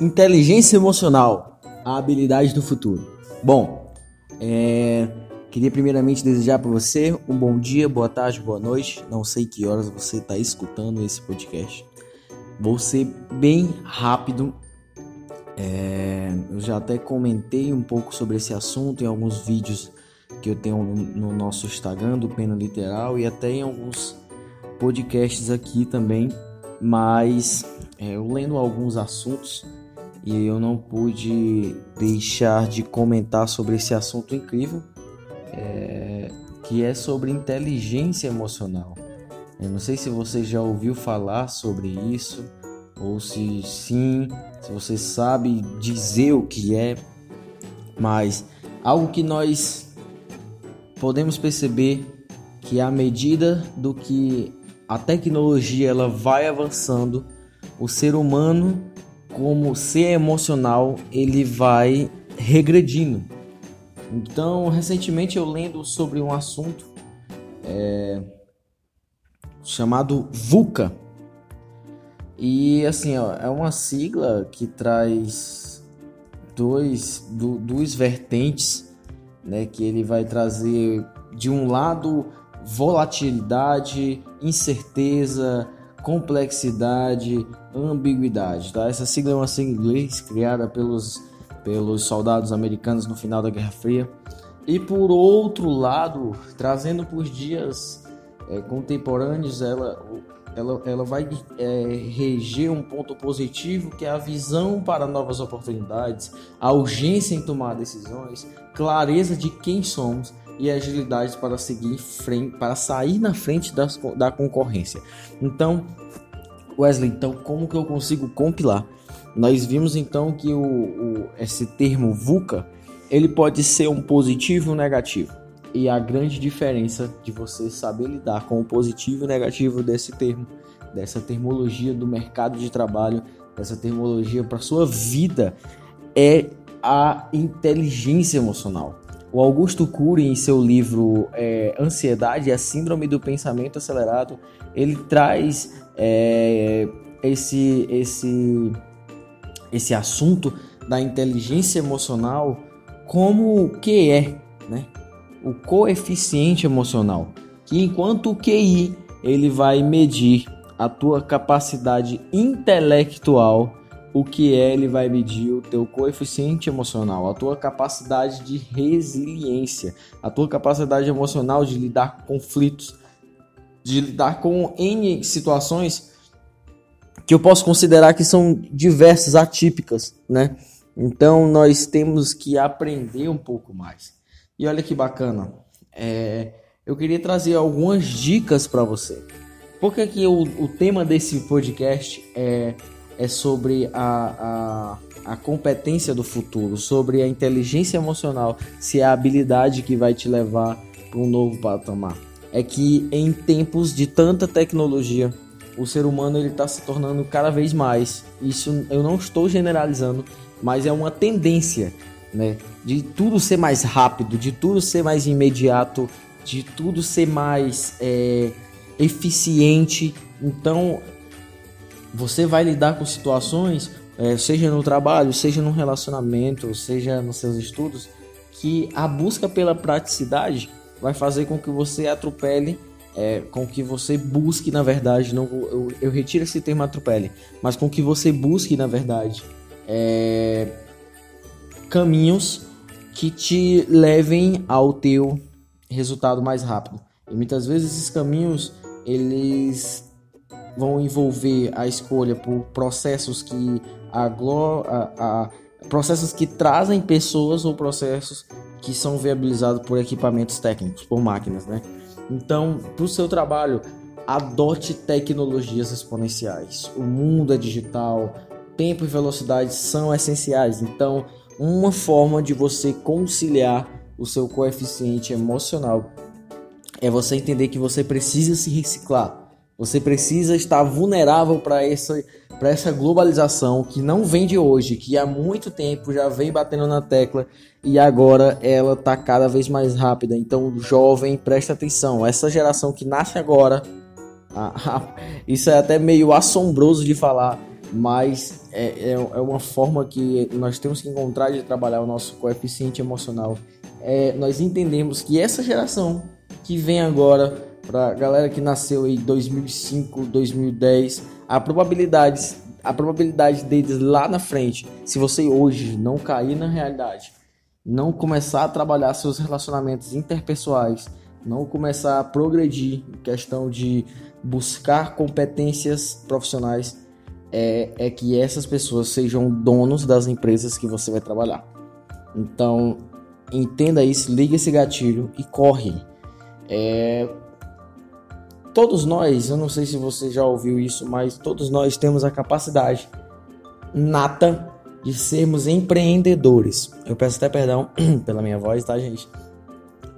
Inteligência emocional, a habilidade do futuro. Bom, é, queria primeiramente desejar para você um bom dia, boa tarde, boa noite. Não sei que horas você está escutando esse podcast. Vou ser bem rápido. É, eu já até comentei um pouco sobre esse assunto em alguns vídeos que eu tenho no nosso Instagram do Pena Literal e até em alguns podcasts aqui também. Mas é, eu lendo alguns assuntos e eu não pude deixar de comentar sobre esse assunto incrível é, que é sobre inteligência emocional. Eu não sei se você já ouviu falar sobre isso ou se sim, se você sabe dizer o que é, mas algo que nós podemos perceber que à medida do que a tecnologia ela vai avançando, o ser humano como ser emocional ele vai regredindo. Então, recentemente eu lendo sobre um assunto é, chamado VUCA. E assim, ó, é uma sigla que traz dois, do, duas vertentes, né, que ele vai trazer de um lado volatilidade, incerteza, complexidade, ambiguidade. Tá? Essa sigla é uma sigla em inglês criada pelos, pelos soldados americanos no final da Guerra Fria. E por outro lado, trazendo para os dias é, contemporâneos, ela, ela, ela vai é, reger um ponto positivo que é a visão para novas oportunidades, a urgência em tomar decisões, clareza de quem somos e agilidade para seguir frente, para sair na frente das, da concorrência. Então, Wesley, então como que eu consigo compilar? Nós vimos então que o, o, esse termo VUCA ele pode ser um positivo ou um negativo. E a grande diferença de você saber lidar com o positivo e o negativo desse termo, dessa termologia do mercado de trabalho, dessa termologia para sua vida, é a inteligência emocional. O Augusto Cury, em seu livro é, Ansiedade a Síndrome do Pensamento Acelerado, ele traz é, esse, esse, esse assunto da inteligência emocional como o que é, né? o coeficiente emocional, que enquanto o QI ele vai medir a tua capacidade intelectual o que é, ele vai medir o teu coeficiente emocional, a tua capacidade de resiliência, a tua capacidade emocional de lidar com conflitos, de lidar com N situações que eu posso considerar que são diversas, atípicas, né? Então nós temos que aprender um pouco mais. E olha que bacana, é, eu queria trazer algumas dicas para você. Porque que o, o tema desse podcast é é sobre a, a, a competência do futuro, sobre a inteligência emocional, se é a habilidade que vai te levar para um novo patamar. É que em tempos de tanta tecnologia, o ser humano ele está se tornando cada vez mais. Isso eu não estou generalizando, mas é uma tendência, né? De tudo ser mais rápido, de tudo ser mais imediato, de tudo ser mais é, eficiente. Então você vai lidar com situações, é, seja no trabalho, seja no relacionamento, seja nos seus estudos, que a busca pela praticidade vai fazer com que você atropele, é, com que você busque, na verdade, não, eu, eu retiro esse termo atropele, mas com que você busque, na verdade, é, caminhos que te levem ao teu resultado mais rápido. E muitas vezes esses caminhos eles vão envolver a escolha por processos que a, a, a processos que trazem pessoas ou processos que são viabilizados por equipamentos técnicos, por máquinas, né? Então, para o seu trabalho, adote tecnologias exponenciais. O mundo é digital, tempo e velocidade são essenciais. Então, uma forma de você conciliar o seu coeficiente emocional é você entender que você precisa se reciclar. Você precisa estar vulnerável para essa, essa globalização que não vem de hoje, que há muito tempo já vem batendo na tecla e agora ela está cada vez mais rápida. Então, jovem, presta atenção. Essa geração que nasce agora, isso é até meio assombroso de falar, mas é, é, é, uma forma que nós temos que encontrar de trabalhar o nosso coeficiente emocional. É, nós entendemos que essa geração que vem agora, para galera que nasceu em 2005, 2010, a probabilidade, a probabilidade deles lá na frente, se você hoje não cair na realidade, não começar a trabalhar seus relacionamentos interpessoais, não começar a progredir em questão de buscar competências profissionais, é, é que essas pessoas sejam donos das empresas que você vai trabalhar. Então, entenda isso, liga esse gatilho e corre. É, todos nós, eu não sei se você já ouviu isso, mas todos nós temos a capacidade nata de sermos empreendedores. Eu peço até perdão pela minha voz, tá, gente?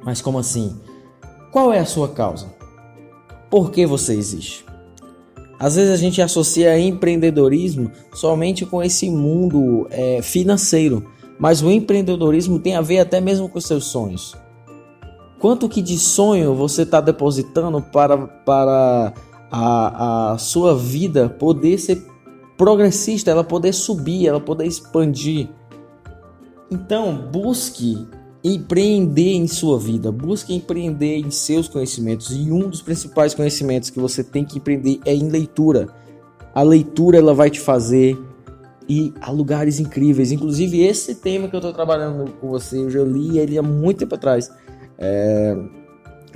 Mas como assim? Qual é a sua causa? Por que você existe? Às vezes a gente associa empreendedorismo somente com esse mundo é, financeiro, mas o empreendedorismo tem a ver até mesmo com seus sonhos. Quanto que de sonho você está depositando para, para a, a sua vida poder ser progressista, ela poder subir, ela poder expandir? Então, busque empreender em sua vida, busque empreender em seus conhecimentos. E um dos principais conhecimentos que você tem que empreender é em leitura. A leitura ela vai te fazer ir a lugares incríveis. Inclusive esse tema que eu estou trabalhando com você, eu já li ele há muito tempo atrás, é,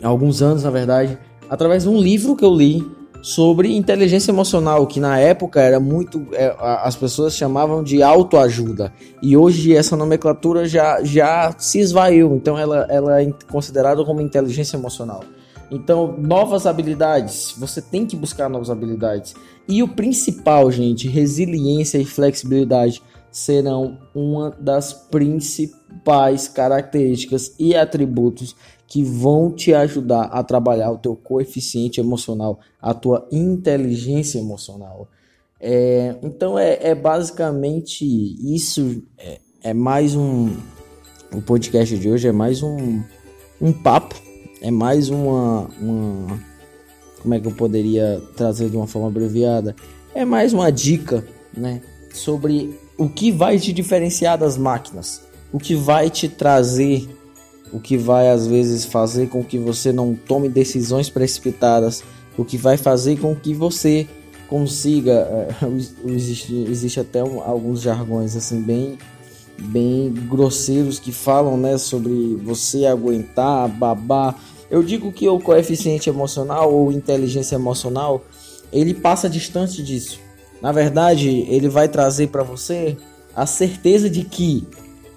há alguns anos na verdade, através de um livro que eu li sobre inteligência emocional, que na época era muito. É, as pessoas chamavam de autoajuda. E hoje essa nomenclatura já, já se esvaiu, então ela, ela é considerada como inteligência emocional. Então, novas habilidades, você tem que buscar novas habilidades. E o principal, gente, resiliência e flexibilidade serão uma das principais características e atributos que vão te ajudar a trabalhar o teu coeficiente emocional, a tua inteligência emocional. É, então é, é, basicamente isso. É, é, mais um. O podcast de hoje é mais um, um papo, é mais uma, uma. Como é que eu poderia trazer de uma forma abreviada? É mais uma dica, né? Sobre o que vai te diferenciar das máquinas, o que vai te trazer o que vai às vezes fazer com que você não tome decisões precipitadas, o que vai fazer com que você consiga. É, existe, existe até um, alguns jargões assim bem bem grosseiros que falam né, sobre você aguentar, babar. Eu digo que o coeficiente emocional ou inteligência emocional ele passa distante disso. Na verdade, ele vai trazer para você a certeza de que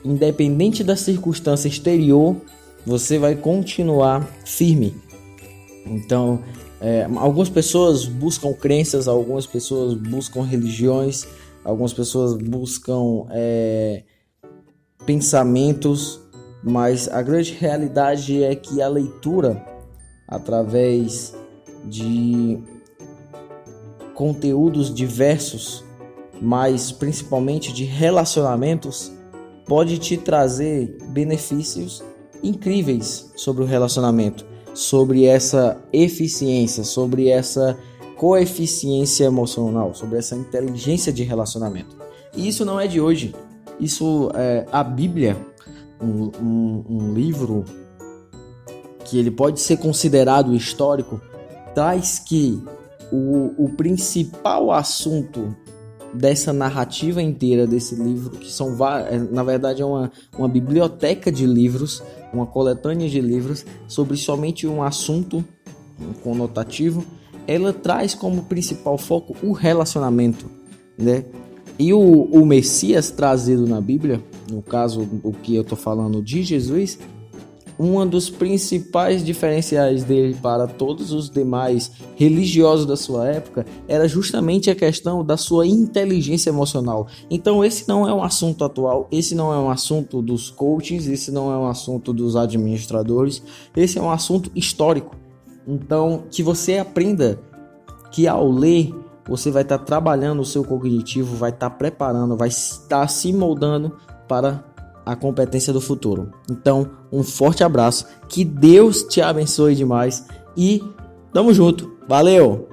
independente da circunstância exterior, você vai continuar firme. Então, é, algumas pessoas buscam crenças, algumas pessoas buscam religiões, algumas pessoas buscam é, pensamentos, mas a grande realidade é que a leitura, através de conteúdos diversos, mas principalmente de relacionamentos, pode te trazer benefícios incríveis sobre o relacionamento, sobre essa eficiência, sobre essa coeficiência emocional, sobre essa inteligência de relacionamento. E isso não é de hoje. Isso é a Bíblia, um, um, um livro que ele pode ser considerado histórico, traz que o, o principal assunto dessa narrativa inteira desse livro, que são é, na verdade é uma, uma biblioteca de livros, uma coletânea de livros sobre somente um assunto um conotativo, ela traz como principal foco o relacionamento, né? E o, o Messias trazido na Bíblia, no caso o que eu estou falando de Jesus, um dos principais diferenciais dele para todos os demais religiosos da sua época era justamente a questão da sua inteligência emocional. Então, esse não é um assunto atual, esse não é um assunto dos coaches, esse não é um assunto dos administradores, esse é um assunto histórico. Então, que você aprenda que ao ler você vai estar trabalhando o seu cognitivo, vai estar preparando, vai estar se moldando para a competência do futuro. Então, um forte abraço, que Deus te abençoe demais e tamo junto. Valeu!